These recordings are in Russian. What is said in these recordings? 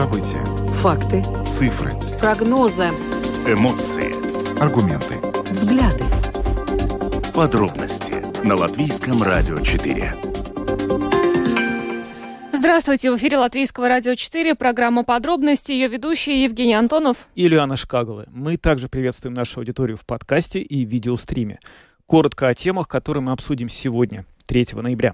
События. Факты. Цифры. Прогнозы. Эмоции. Аргументы. Взгляды. Подробности на Латвийском радио 4. Здравствуйте, в эфире Латвийского радио 4, программа «Подробности», ее ведущие Евгений Антонов и Ильяна Шкагалы. Мы также приветствуем нашу аудиторию в подкасте и видеостриме. Коротко о темах, которые мы обсудим сегодня, 3 ноября.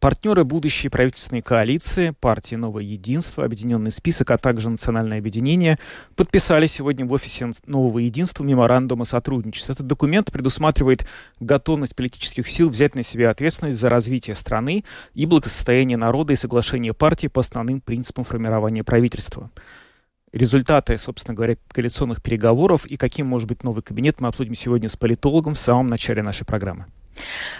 Партнеры будущей правительственной коалиции, партии «Новое единство», Объединенный список, а также Национальное объединение подписали сегодня в офисе Нового единства меморандум о сотрудничестве. Этот документ предусматривает готовность политических сил взять на себя ответственность за развитие страны и благосостояние народа и соглашение партии по основным принципам формирования правительства. Результаты, собственно говоря, коалиционных переговоров и каким может быть новый кабинет мы обсудим сегодня с политологом в самом начале нашей программы.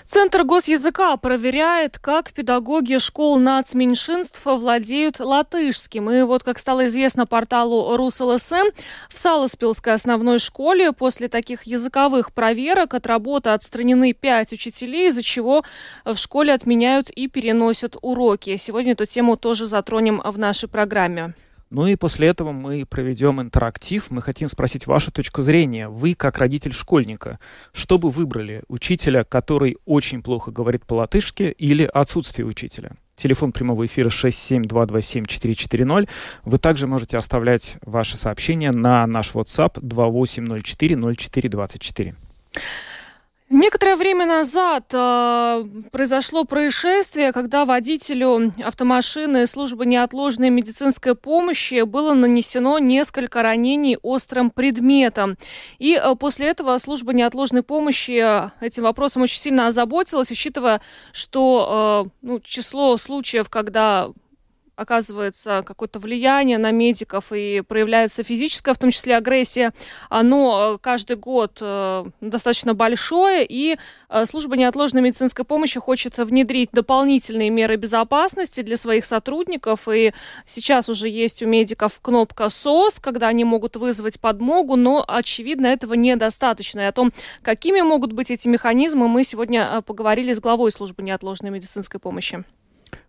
Центр госязыка проверяет, как педагоги школ нацменьшинств владеют латышским. И вот, как стало известно порталу РусЛСМ, в Саласпилской основной школе после таких языковых проверок от работы отстранены пять учителей, из-за чего в школе отменяют и переносят уроки. Сегодня эту тему тоже затронем в нашей программе. Ну и после этого мы проведем интерактив. Мы хотим спросить вашу точку зрения. Вы, как родитель школьника, что бы выбрали? Учителя, который очень плохо говорит по-латышски или отсутствие учителя? Телефон прямого эфира 67227-440. Вы также можете оставлять ваши сообщения на наш WhatsApp 2804-0424. Некоторое время назад э, произошло происшествие, когда водителю автомашины службы неотложной медицинской помощи было нанесено несколько ранений острым предметом. И э, после этого служба неотложной помощи этим вопросом очень сильно озаботилась, учитывая, что э, ну, число случаев, когда оказывается какое-то влияние на медиков и проявляется физическая, в том числе агрессия, оно э, каждый год э, достаточно большое, и э, служба неотложной медицинской помощи хочет внедрить дополнительные меры безопасности для своих сотрудников, и сейчас уже есть у медиков кнопка СОС, когда они могут вызвать подмогу, но, очевидно, этого недостаточно. И о том, какими могут быть эти механизмы, мы сегодня поговорили с главой службы неотложной медицинской помощи.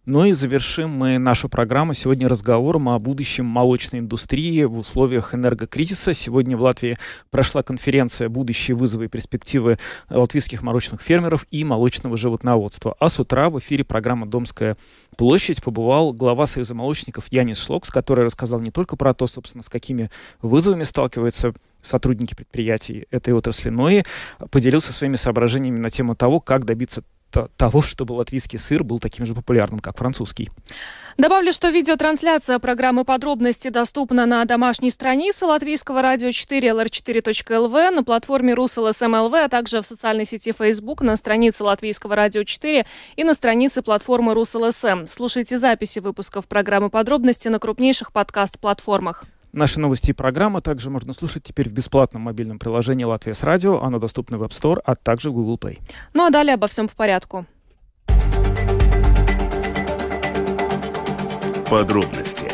Ну и завершим мы нашу программу сегодня разговором о будущем молочной индустрии в условиях энергокризиса. Сегодня в Латвии прошла конференция «Будущие вызовы и перспективы латвийских молочных фермеров и молочного животноводства». А с утра в эфире программы «Домская площадь» побывал глава Союза молочников Янис Шлокс, который рассказал не только про то, собственно, с какими вызовами сталкиваются сотрудники предприятий этой отрасли, но и поделился своими соображениями на тему того, как добиться того, чтобы латвийский сыр был таким же популярным, как французский. Добавлю, что видеотрансляция программы «Подробности» доступна на домашней странице Латвийского радио 4 lr4.lv, на платформе РусЛСМЛВ, а также в социальной сети Facebook, на странице Латвийского радио 4 и на странице платформы РусЛСМ. Слушайте записи выпусков программы «Подробности» на крупнейших подкаст-платформах. Наши новости и программы также можно слушать теперь в бесплатном мобильном приложении «Латвия с радио». Оно доступно в App Store, а также в Google Play. Ну а далее обо всем по порядку. Подробности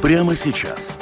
прямо сейчас.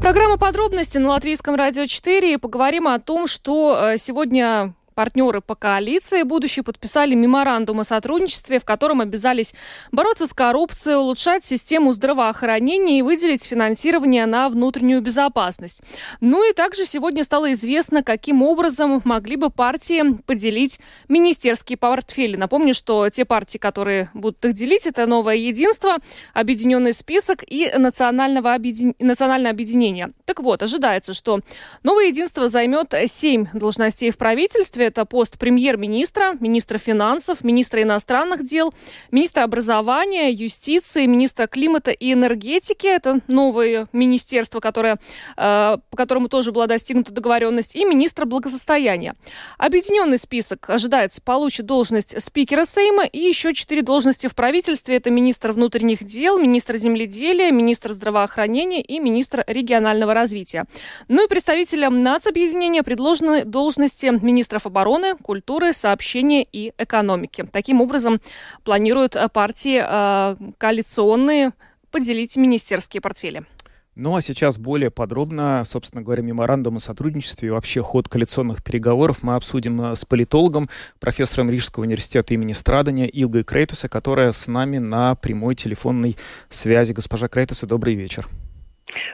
Программа «Подробности» на Латвийском радио 4. И поговорим о том, что э, сегодня Партнеры по коалиции будущие подписали меморандум о сотрудничестве, в котором обязались бороться с коррупцией, улучшать систему здравоохранения и выделить финансирование на внутреннюю безопасность. Ну и также сегодня стало известно, каким образом могли бы партии поделить министерские портфели. Напомню, что те партии, которые будут их делить, это «Новое единство», «Объединенный список» и национального объедин... «Национальное объединение». Так вот, ожидается, что «Новое единство» займет семь должностей в правительстве, это пост премьер-министра, министра финансов, министра иностранных дел, министра образования, юстиции, министра климата и энергетики. Это новое министерство, которое, э, по которому тоже была достигнута договоренность, и министра благосостояния. Объединенный список ожидается получит должность спикера Сейма и еще четыре должности в правительстве. Это министр внутренних дел, министр земледелия, министр здравоохранения и министр регионального развития. Ну и представителям нацобъединения предложены должности министров обороны, культуры, сообщения и экономики. Таким образом, планируют партии э, коалиционные поделить министерские портфели. Ну а сейчас более подробно, собственно говоря, меморандум о сотрудничестве и вообще ход коалиционных переговоров мы обсудим э, с политологом, профессором Рижского университета имени Страдания Илгой Крейтуса, которая с нами на прямой телефонной связи. Госпожа Крейтуса, добрый вечер.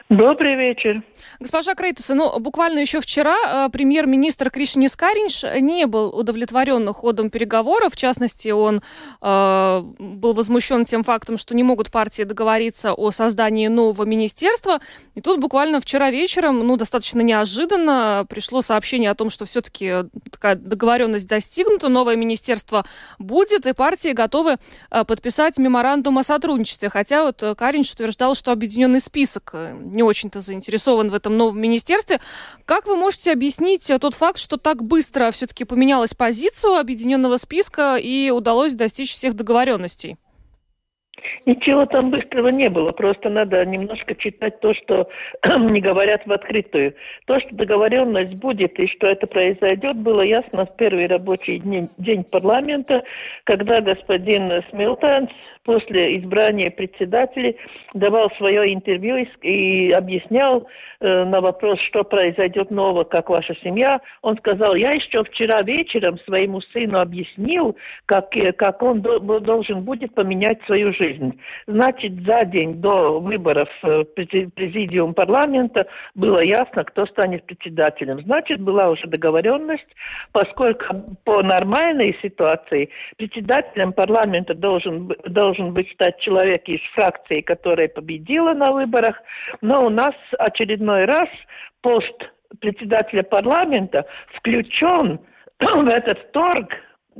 Добрый вечер. Госпожа Крейтуса, ну, буквально еще вчера э, премьер-министр Кришнис Каринш не был удовлетворен ходом переговоров. В частности, он э, был возмущен тем фактом, что не могут партии договориться о создании нового министерства. И тут буквально вчера вечером, ну, достаточно неожиданно пришло сообщение о том, что все-таки такая договоренность достигнута, новое министерство будет, и партии готовы э, подписать меморандум о сотрудничестве. Хотя вот Каринш утверждал, что объединенный список э, не очень-то заинтересован в этом новом министерстве. Как вы можете объяснить тот факт, что так быстро все-таки поменялась позиция объединенного списка и удалось достичь всех договоренностей? Ничего там быстрого не было, просто надо немножко читать то, что не говорят в открытую. То, что договоренность будет и что это произойдет, было ясно в первый рабочий день, день парламента, когда господин Смилтанс после избрания председателя давал свое интервью и, и объяснял э, на вопрос, что произойдет нового, как ваша семья. Он сказал, я еще вчера вечером своему сыну объяснил, как, э, как он до, должен будет поменять свою жизнь. Значит, за день до выборов э, президиум парламента было ясно, кто станет председателем. Значит, была уже договоренность, поскольку по нормальной ситуации председателем парламента должен, должен должен быть стать человек из фракции, которая победила на выборах, но у нас очередной раз пост председателя парламента включен в этот торг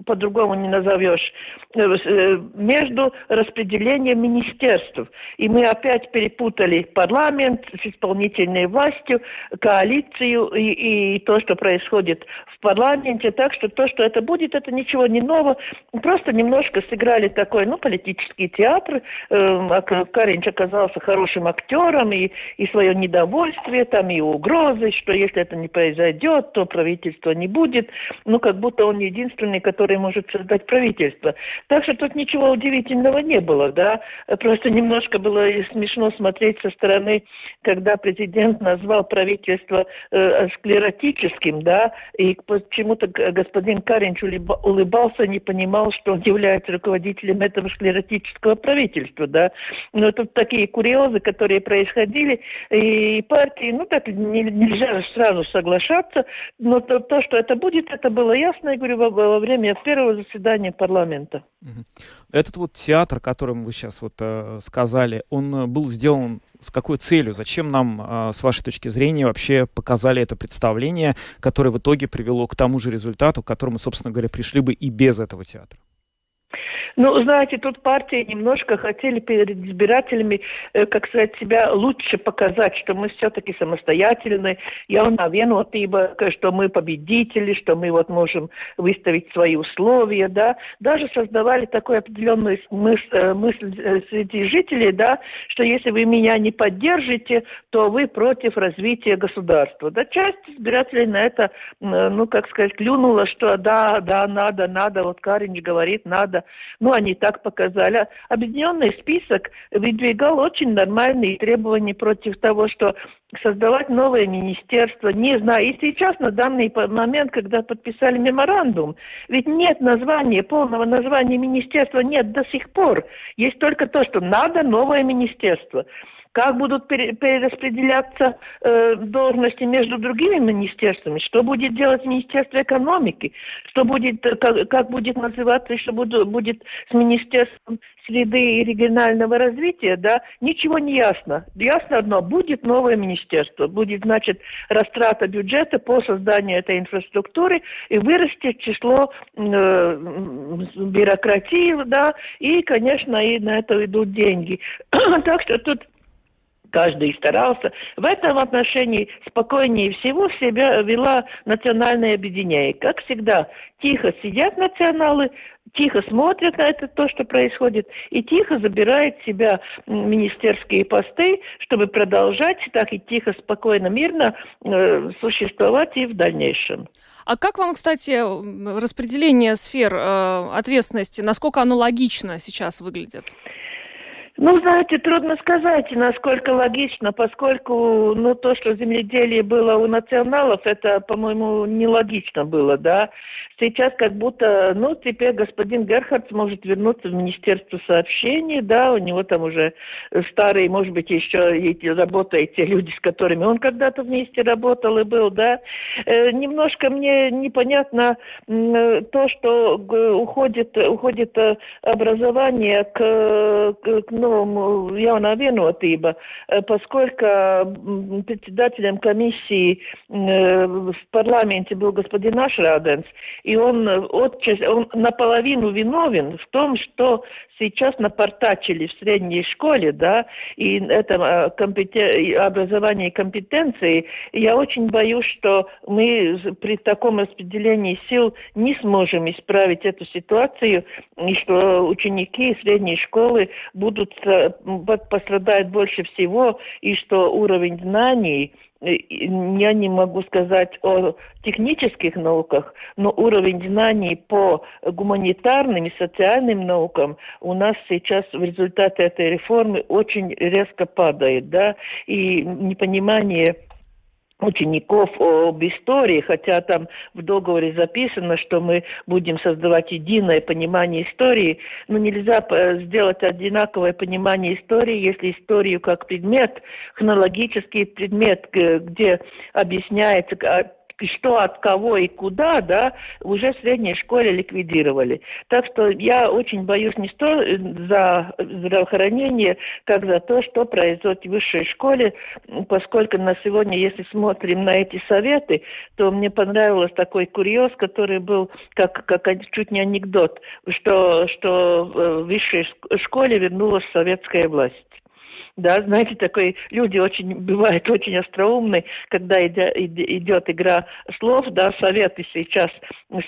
по-другому не назовешь, э, э, между распределением министерств. И мы опять перепутали парламент с исполнительной властью, коалицию и, и то, что происходит в парламенте. Так что то, что это будет, это ничего не нового. Просто немножко сыграли такой, ну, политический театр. Э, Каринч оказался хорошим актером и, и свое недовольствие, там и угрозы, что если это не произойдет, то правительства не будет. Ну, как будто он единственный, который который может создать правительство. Так что тут ничего удивительного не было, да. Просто немножко было смешно смотреть со стороны, когда президент назвал правительство э, склеротическим, да, и почему-то господин Каринч улыбался, не понимал, что он является руководителем этого склеротического правительства, да. Но тут такие курьезы, которые происходили, и партии, ну так нельзя сразу соглашаться, но то, то что это будет, это было ясно, я говорю, во, во время заседания, первого заседания парламента. Этот вот театр, о котором вы сейчас вот э, сказали, он э, был сделан с какой целью? Зачем нам, э, с вашей точки зрения, вообще показали это представление, которое в итоге привело к тому же результату, к которому, собственно говоря, пришли бы и без этого театра? Ну, знаете, тут партии немножко хотели перед избирателями, э, как сказать, себя лучше показать, что мы все-таки самостоятельны, jaunā vienotība, что мы победители, что мы вот можем выставить свои условия, да. Даже создавали такую определенную мысль, э, мысль э, среди жителей, да, что если вы меня не поддержите, то вы против развития государства. Да, часть избирателей на это, ну, как сказать, клюнула, что да, да, надо, надо, вот Каринч говорит, надо. Ну, они так показали. Объединенный список выдвигал очень нормальные требования против того, что создавать новое министерство, не знаю. И сейчас, на данный момент, когда подписали меморандум, ведь нет названия, полного названия министерства нет до сих пор. Есть только то, что надо новое министерство как будут перераспределяться э, должности между другими министерствами, что будет делать Министерство экономики, что будет, э, как, как будет называться, что будет, будет с Министерством среды и регионального развития, да, ничего не ясно. Ясно одно, будет новое министерство, будет, значит, растрата бюджета по созданию этой инфраструктуры и вырастет число э, бюрократии, да, и, конечно, и на это идут деньги. так что тут каждый старался. В этом отношении спокойнее всего себя вела национальное объединение. Как всегда, тихо сидят националы, тихо смотрят на это, то, что происходит, и тихо забирают себя министерские посты, чтобы продолжать так и тихо, спокойно, мирно э, существовать и в дальнейшем. А как вам, кстати, распределение сфер э, ответственности, насколько оно логично сейчас выглядит? Ну, знаете, трудно сказать, насколько логично, поскольку, ну, то, что земледелие было у националов, это, по-моему, нелогично было, да. Сейчас как будто, ну, теперь господин Герхард может вернуться в Министерство сообщений, да, у него там уже старые, может быть, еще эти, работают те люди, с которыми он когда-то вместе работал и был, да. Э, немножко мне непонятно э, то, что уходит, уходит э, образование к, к, к новому jaunā vienotība, поскольку председателем комиссии в парламенте был господин Ашраденс, и он, отчасти, он наполовину виновен в том, что сейчас напортачили в средней школе, да, и это компетен... образование и компетенции, я очень боюсь, что мы при таком распределении сил не сможем исправить эту ситуацию, и что ученики средней школы будут пострадают больше всего, и что уровень знаний я не могу сказать о технических науках, но уровень знаний по гуманитарным и социальным наукам у нас сейчас в результате этой реформы очень резко падает, да, и непонимание учеников об истории, хотя там в договоре записано, что мы будем создавать единое понимание истории, но нельзя сделать одинаковое понимание истории, если историю как предмет, хронологический предмет, где объясняется что от кого и куда, да, уже в средней школе ликвидировали. Так что я очень боюсь не сто за здравоохранение, как за то, что произойдет в высшей школе, поскольку на сегодня, если смотрим на эти советы, то мне понравился такой курьез, который был как, как чуть не анекдот, что, что в высшей школе вернулась советская власть да, знаете, такой, люди очень, бывают очень остроумны, когда идет игра слов, да, советы сейчас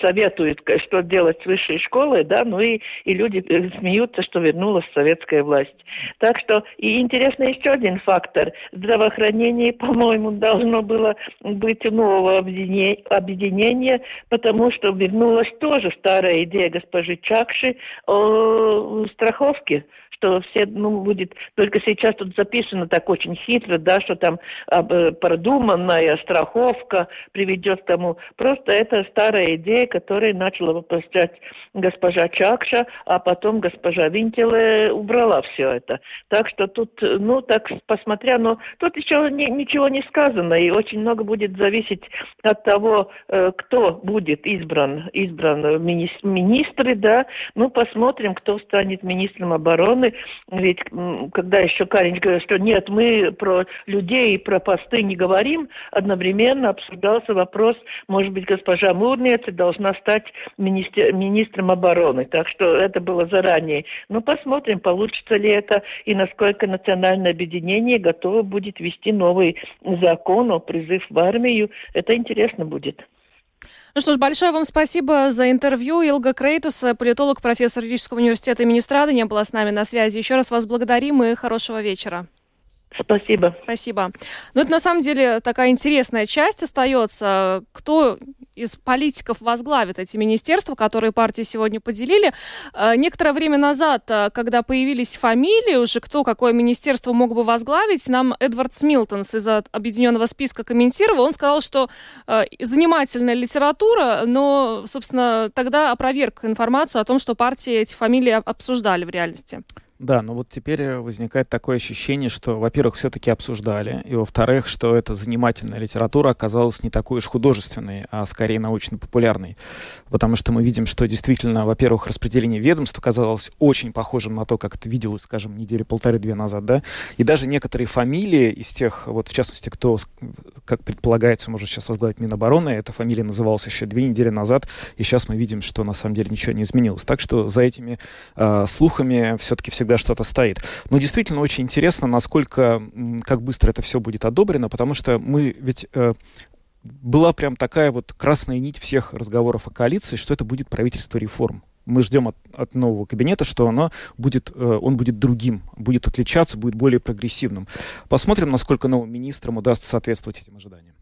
советуют, что делать с высшей школой, да, ну и, и люди э, смеются, что вернулась советская власть. Так что, и интересно еще один фактор. Здравоохранение, по-моему, должно было быть нового объединения, потому что вернулась тоже старая идея госпожи Чакши о страховке что все, ну, будет, только сейчас тут записано так очень хитро, да, что там э, продуманная страховка приведет к тому. Просто это старая идея, которую начала воплощать госпожа Чакша, а потом госпожа Винтеле убрала все это. Так что тут, ну, так посмотря, но тут еще ни, ничего не сказано, и очень много будет зависеть от того, э, кто будет избран, избран министры, да, ну, посмотрим, кто станет министром обороны, ведь когда еще Каринч говорил, что нет, мы про людей и про посты не говорим, одновременно обсуждался вопрос, может быть, госпожа Мурнец должна стать министр, министром обороны. Так что это было заранее. Но посмотрим, получится ли это и насколько национальное объединение готово будет вести новый закон о призыв в армию. Это интересно будет. Ну что ж, большое вам спасибо за интервью. Илга Крейтусе, политолог, профессор юридического университета имени Страдыня, была с нами на связи. Еще раз вас благодарим и хорошего вечера. Спасибо. Спасибо. Ну, это на самом деле такая интересная часть остается. Кто из политиков возглавит эти министерства, которые партии сегодня поделили? Э, некоторое время назад, э, когда появились фамилии уже, кто какое министерство мог бы возглавить, нам Эдвард Смилтенс из объединенного списка комментировал. Он сказал, что э, занимательная литература, но, собственно, тогда опроверг информацию о том, что партии эти фамилии обсуждали в реальности. Да, но вот теперь э, возникает такое ощущение, что, во-первых, все-таки обсуждали, и, во-вторых, что эта занимательная литература оказалась не такой уж художественной, а скорее научно-популярной. Потому что мы видим, что действительно, во-первых, распределение ведомств оказалось очень похожим на то, как это виделось, скажем, недели полторы-две назад, да, и даже некоторые фамилии из тех, вот в частности, кто, как предполагается, может сейчас возглавить Минобороны, эта фамилия называлась еще две недели назад, и сейчас мы видим, что на самом деле ничего не изменилось. Так что за этими э, слухами все-таки все всегда что-то стоит. Но действительно очень интересно, насколько, как быстро это все будет одобрено, потому что мы ведь э, была прям такая вот красная нить всех разговоров о коалиции, что это будет правительство реформ. Мы ждем от, от нового кабинета, что оно будет, э, он будет другим, будет отличаться, будет более прогрессивным. Посмотрим, насколько новым министрам удастся соответствовать этим ожиданиям.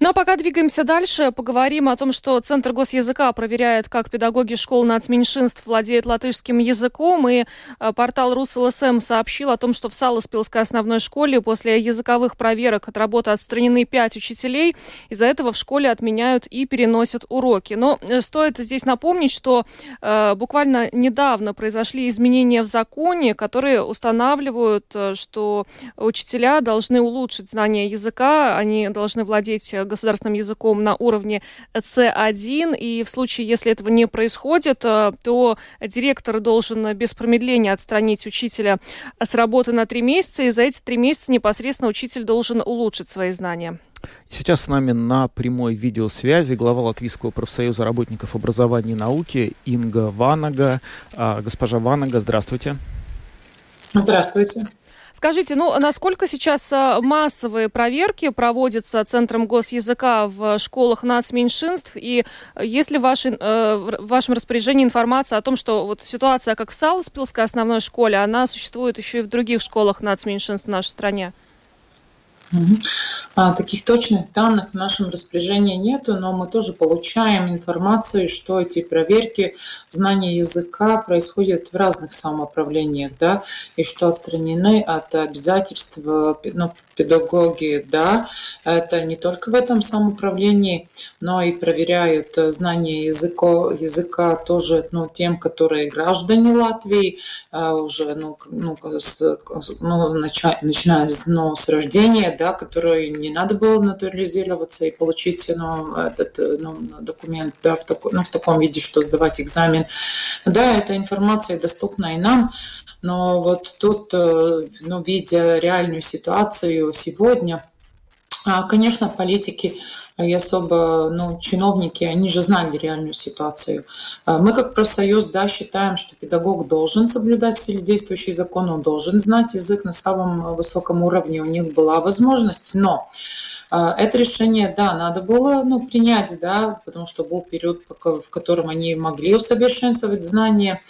Ну а пока двигаемся дальше, поговорим о том, что Центр госязыка проверяет, как педагоги школ нацменьшинств владеют латышским языком, и э, портал РусЛСМ сообщил о том, что в Саласпилской основной школе после языковых проверок от работы отстранены пять учителей. Из-за этого в школе отменяют и переносят уроки. Но э, стоит здесь напомнить, что э, буквально недавно произошли изменения в законе, которые устанавливают, э, что учителя должны улучшить знание языка, они должны владеть владеть э, государственным языком на уровне C1, и в случае, если этого не происходит, э, то директор должен без промедления отстранить учителя с работы на три месяца, и за эти три месяца непосредственно учитель должен улучшить свои знания. Сейчас с нами на прямой видеосвязи глава Латвийского профсоюза работников образования и науки Инга Ванага. А, госпожа Ванага, здравствуйте. Здравствуйте. Скажите, ну, насколько сейчас а, массовые проверки проводятся Центром госязыка в школах нацменьшинств? И есть ли в, вашей, э, в вашем распоряжении информация о том, что вот ситуация, как в Саласпилской основной школе, она существует еще и в других школах нацменьшинств в нашей стране? А, таких точных данных в нашем распоряжении нету, но мы тоже получаем информацию, что эти проверки знания языка происходят в разных самоуправлениях, да, и что отстранены от обязательств ну, педагоги, да, это не только в этом самоуправлении, но и проверяют знания языка, языка тоже ну, тем, которые граждане Латвии, а, уже ну, ну, с, ну, начиная ну, с рождения, да, которой не надо было натурализироваться и получить ну, этот ну, документ да, в, тако, ну, в таком виде, что сдавать экзамен. Да, эта информация доступна и нам, но вот тут, э, ну, видя реальную ситуацию сегодня, а, Конечно, политики и особо ну, чиновники, они же знали реальную ситуацию. А, мы как профсоюз да, считаем, что педагог должен соблюдать в силе действующий закон, он должен знать язык на самом высоком уровне, у них была возможность, но а, это решение, да, надо было ну, принять, да, потому что был период, в котором они могли усовершенствовать знания,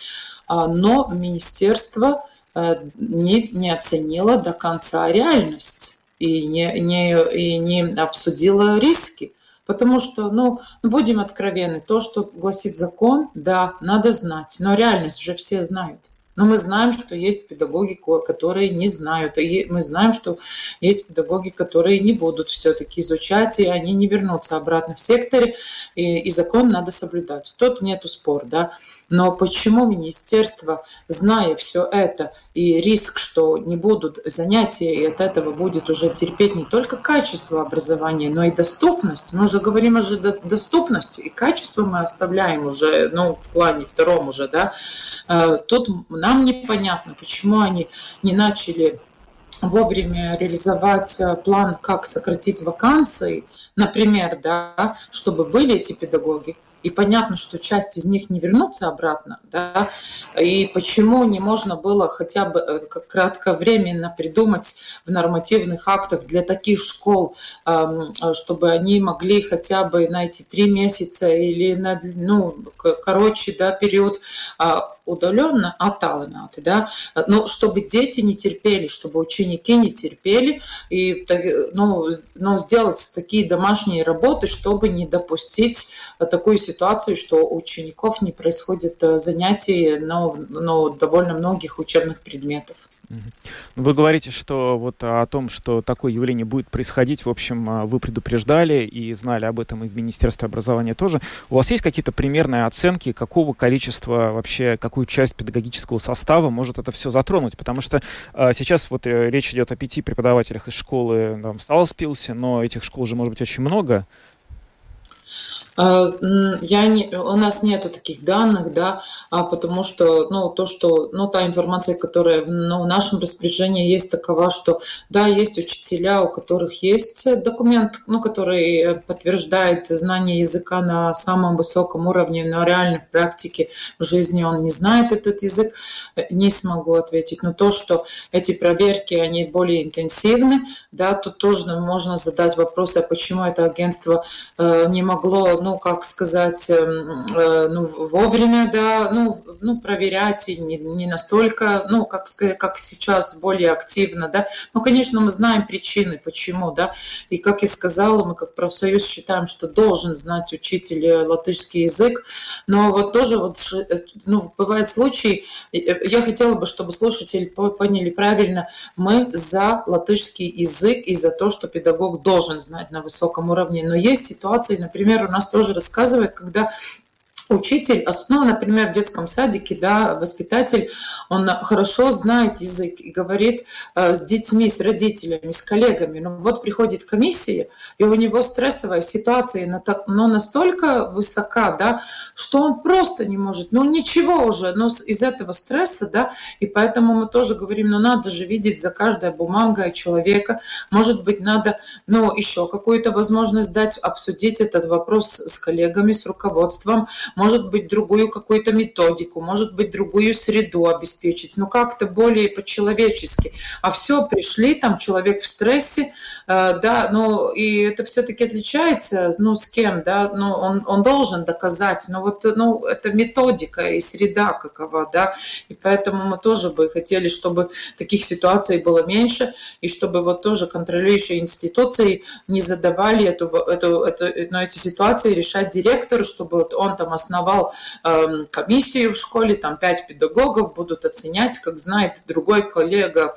а, но министерство э, не, не оценило до конца реальность и не, не, и не обсудила риски. Потому что, ну, будем откровенны, то, что гласит закон, да, надо знать, но реальность же все знают. Но мы знаем, что есть педагоги, которые не знают. И мы знаем, что есть педагоги, которые не будут все-таки изучать, и они не вернутся обратно в секторе, и, и закон надо соблюдать. Тут нету спор, да. Но почему министерство, зная все это, и риск, что не будут занятия, и от этого будет уже терпеть не только качество образования, но и доступность. Мы уже говорим о доступности, и качество мы оставляем уже, ну, в плане втором уже, да. Э, тут нам непонятно, почему они не начали вовремя реализовать э, план, как сократить вакансии, например, да, чтобы были эти педагоги, и понятно, что часть из них не вернутся обратно, да, и почему не можно было хотя бы э, кратковременно придумать в нормативных актах для таких школ, чтобы они могли хотя бы на эти три месяца или на, ну, короче, да, период а, удаленно аталināti, да, ну, чтобы дети не терпели, чтобы ученики не терпели, и ну, ну, сделать такие домашние работы, чтобы не допустить такую ситуацию, что у учеников не происходит э, занятий на, на довольно многих учебных предметов. Ну, вы говорите, что вот о том, что такое явление будет происходить, в общем, а, вы предупреждали и знали об этом и в Министерстве образования тоже. У вас есть какие-то примерные оценки, какого количества вообще, какую часть педагогического состава может это все затронуть? Потому что а, сейчас вот э, речь идет о пяти преподавателях из школы там, Сталспилсе, но этих школ же может быть очень много. А, я не, у нас нету таких данных, да, а потому что, ну, то, что, ну, та информация, которая в, ну, в нашем распоряжении есть такова, что, да, есть учителя, у которых есть документ, ну, который подтверждает знание языка на самом высоком уровне, но реально в практике в жизни он не знает этот язык, не смогу ответить. Но то, что эти проверки, они более интенсивны, да, тут тоже можно задать вопрос, а почему это агентство э, не могло, ну, как сказать, эм, э, ну, вовремя, да, ну, ну, проверять и не, не настолько, ну, как как сейчас, более активно, да. Ну, конечно, мы знаем причины, почему, да. И, как я сказала, мы как профсоюз считаем, что должен знать учитель латышский язык, но вот тоже вот, ну, бывают случаи, я хотела бы, чтобы слушатели поняли правильно, мы за латышский язык и за то, что педагог должен знать на высоком уровне. Но есть ситуации, например, у нас тоже рассказывают, когда учитель, ну, например, в детском садике, да, воспитатель, он хорошо знает язык и говорит э, с детьми, с родителями, с коллегами. Но вот приходит комиссия, и у него стрессовая ситуация, но, так, но настолько высока, да, что он просто не может, ну, ничего уже, но из этого стресса, да, и поэтому мы тоже говорим, ну, надо же видеть за каждой бумагой человека, может быть, надо, ну, еще какую-то возможность дать, обсудить этот вопрос с коллегами, с руководством, может быть, другую какую-то методику, может быть, другую среду обеспечить, но как-то более по-человечески. А все, пришли, там человек в стрессе, э, да, ну, и это все-таки отличается, ну, с кем, да, ну, он, он должен доказать, но вот, ну, это методика и среда какова, да, и поэтому мы тоже бы хотели, чтобы таких ситуаций было меньше, и чтобы вот тоже контролирующие институции не задавали эту, эту, эту, ну, эти ситуации решать директору, чтобы вот он там основал э, комиссию в школе, там пять педагогов будут оценять, как знает другой коллега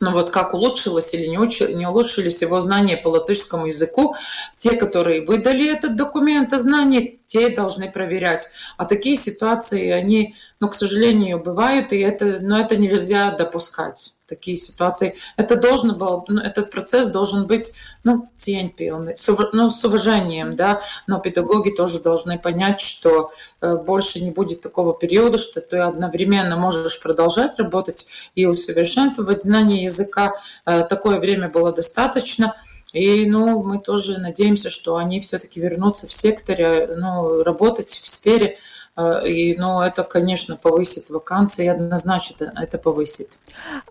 ну вот как улучшилось или не, уч... не улучшились его знания по латышскому языку. Те, которые выдали этот документ о знании, те должны проверять. А такие ситуации, они, ну, к сожалению, бывают, и это, но это нельзя допускать такие ситуации. Это должен был, ну, этот процесс должен быть, ну, ценпилный, ну, с уважением, да, но педагоги тоже должны понять, что э, больше не будет такого периода, что ты одновременно можешь продолжать работать и усовершенствовать знание языка. Э, такое время было достаточно. И ну, мы тоже надеемся, что они все-таки вернутся в секторе, ну, работать в сфере, Э, и, ну, это, конечно, повысит вакансии, однозначно это повысит.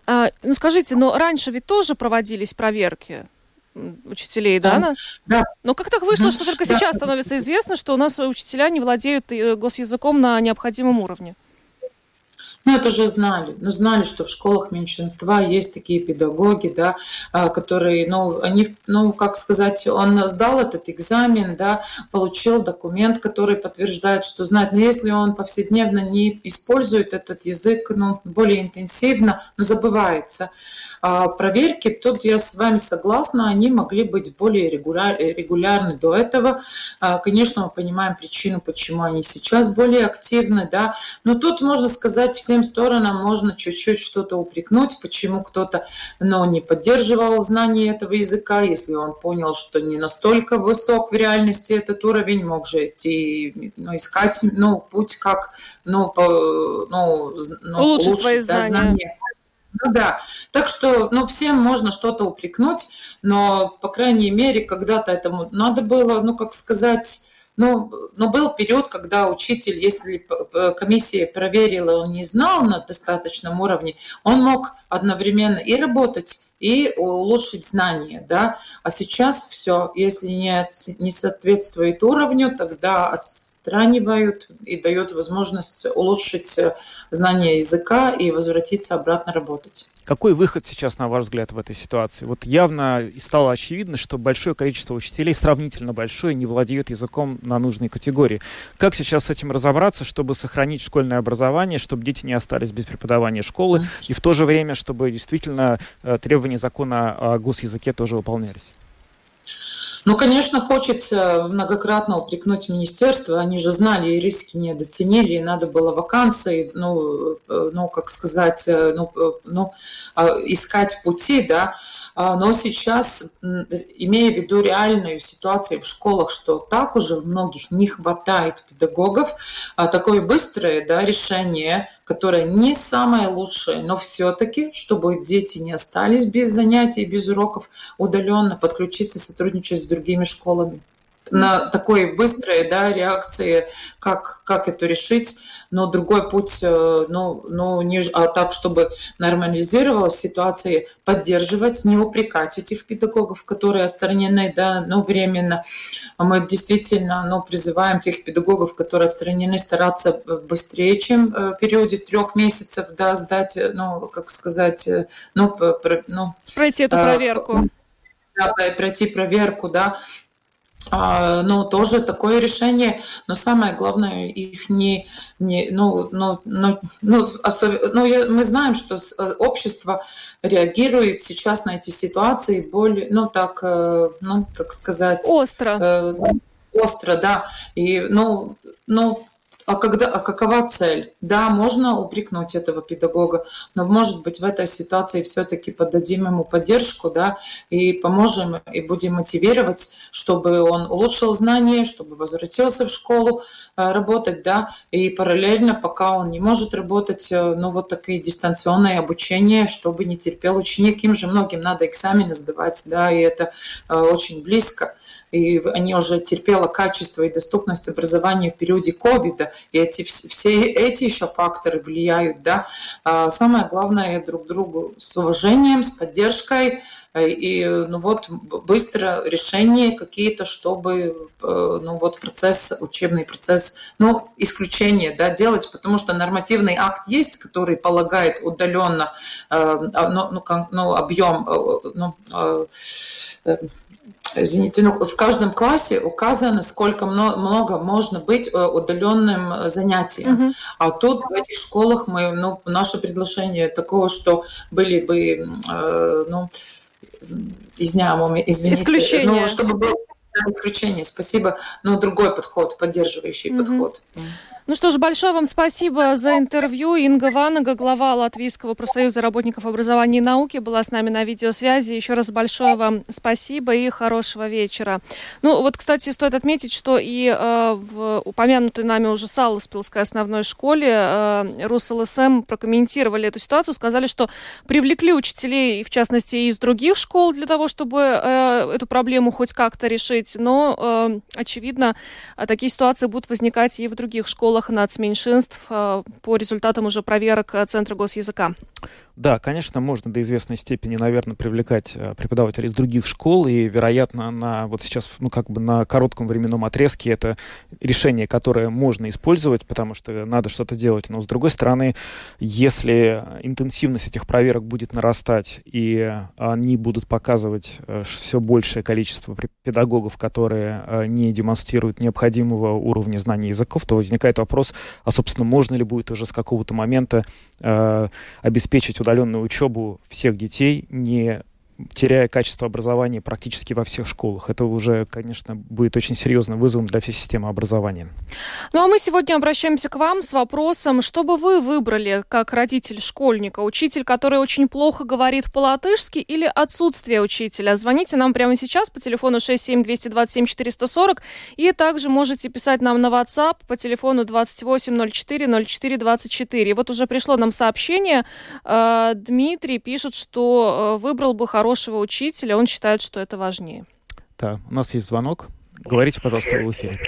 А, ну, скажите, но раньше ведь тоже проводились проверки учителей, да? Да. да. Но как так вышло, что только сейчас становится известно, что у нас учителя не владеют э, госязыком на необходимом уровне? Ну, это же знали. Ну, знали, что в школах меньшинства есть такие педагоги, да, а, которые, ну, они, ну, как сказать, он сдал этот экзамен, да, получил документ, который подтверждает, что знает. Но если он повседневно не использует этот язык, ну, более интенсивно, ну, забывается. А проверки, тут я с вами согласна, они могли быть более регулярны до этого. А, конечно, мы понимаем причину, почему они сейчас более активны, да, но тут можно сказать всем сторонам, можно чуть-чуть что-то упрекнуть, почему кто-то но не поддерживал знание этого языка, если он понял, что не настолько высок в реальности этот уровень, мог же идти, ну, искать ну, путь, как ну, по, ну, ну, улучшить, улучшить свои да, знания. знания ну да, так что, ну, всем можно что-то упрекнуть, но, по крайней мере, когда-то этому надо было, ну, как сказать, ну, но был период, когда учитель, если комиссия проверила, он не знал на достаточном уровне, он мог одновременно и работать, и улучшить знания, да. А сейчас все, если не, не соответствует уровню, тогда отстранивают и дают возможность улучшить знание языка и возвратиться обратно работать. Какой выход сейчас, на ваш взгляд, в этой ситуации? Вот явно стало очевидно, что большое количество учителей, сравнительно большое, не владеют языком на нужной категории. Как сейчас с этим разобраться, чтобы сохранить школьное образование, чтобы дети не остались без преподавания школы, и в то же время, чтобы действительно э, требования закона о госязыке тоже выполнялись? Ну, конечно, хочется многократно упрекнуть министерство. Они же знали и риски не недооценили, и надо было вакансии, ну, э, ну как сказать, э, ну, э, ну, искать пути, да. А, но сейчас, имея в виду реальную ситуацию в школах, что так уже в многих не хватает педагогов, а такое быстрое да, решение, которое не самое лучшее, но все-таки, чтобы дети не остались без занятий, без уроков, удаленно подключиться, сотрудничать с другими школами на такой быстрой да, реакции, как, как это решить но другой путь, э, ну, ну не, а так, чтобы нормализировалась ситуация, поддерживать, не упрекать этих педагогов, которые отстранены, да, ну, временно. А мы действительно, ну, призываем тех педагогов, которые отстранены, стараться быстрее, чем э, в периоде трех месяцев, да, сдать, ну, как сказать, э, ну, ну пройти эту проверку. Да, пройти проверку, да, а, ну, тоже такое решение, но самое главное, их не, не ну, ну, ну, ну, особенно, ну я, мы знаем, что э, общество реагирует сейчас на эти ситуации более, ну, так, э, ну, как сказать... Остро. Э, остро, да. И, ну, ну, а, когда, а какова цель? Да, можно упрекнуть этого педагога, но, может быть, в этой ситуации все-таки поддадим ему поддержку, да, и поможем, и будем мотивировать, чтобы он улучшил знания, чтобы возвратился в школу э, работать, да, и параллельно, пока он не может работать, э, ну, вот такие дистанционное обучение, чтобы не терпел ученик, им же многим надо экзамены сдавать, да, и это э, очень близко. И они уже терпело качество и доступность образования в периоде ковида, и эти, все эти еще факторы влияют, да. А самое главное друг другу с уважением, с поддержкой, э, и ну вот быстро решения какие-то, чтобы э, ну вот процесс, учебный процесс, ну исключение, да, делать, потому что нормативный акт есть, который полагает удаленно э, ну, ну, ну, объем, ну, извините, ну, в каждом классе указано, сколько много можно быть э, удаленным занятием. Угу. А тут в этих школах мы, ну, наше предложение такого, что были бы, э, ну, извиняем, извините, Исключение. ну, чтобы было исключение, спасибо, но другой подход, поддерживающий угу. подход. Ну что ж, большое вам спасибо за интервью. Инга Ванага, глава Латвийского профсоюза работников образования и науки, была с нами на видеосвязи. Еще раз большое вам спасибо и хорошего вечера. Ну вот, кстати, стоит отметить, что и э, в упомянутой нами уже Саласпилской основной школе э, РусЛСМ прокомментировали эту ситуацию, сказали, что привлекли учителей, в частности, из других школ для того, чтобы э, эту проблему хоть как-то решить. Но, э, очевидно, такие ситуации будут возникать и в других школах школах нацменьшинств э, по результатам уже проверок э, Центра госязыка? Да, конечно, можно до известной степени, наверное, привлекать э, преподавателей из других школ, и, вероятно, на вот сейчас, ну, как бы на коротком временном отрезке это решение, которое можно использовать, потому что надо что-то делать. Но, с другой стороны, если интенсивность этих проверок будет нарастать, и они будут показывать все большее количество педагогов, которые не демонстрируют необходимого уровня знаний языков, то возникает а, собственно, можно ли будет уже с какого-то момента обеспечить удаленную учебу всех детей, не теряя качество образования практически во всех школах. Это уже, конечно, будет очень серьезным вызовом для всей системы образования. Ну а мы сегодня обращаемся к вам с вопросом, что бы вы выбрали как родитель школьника? Учитель, который очень плохо говорит по-латышски или отсутствие учителя? Звоните нам прямо сейчас по телефону 67 440 и также можете писать нам на WhatsApp по телефону 2804 04 24. И вот уже пришло нам сообщение. Э, Дмитрий пишет, что э, выбрал бы хороший хорошего учителя, он считает, что это важнее. Да, у нас есть звонок. Говорите, пожалуйста, в эфире.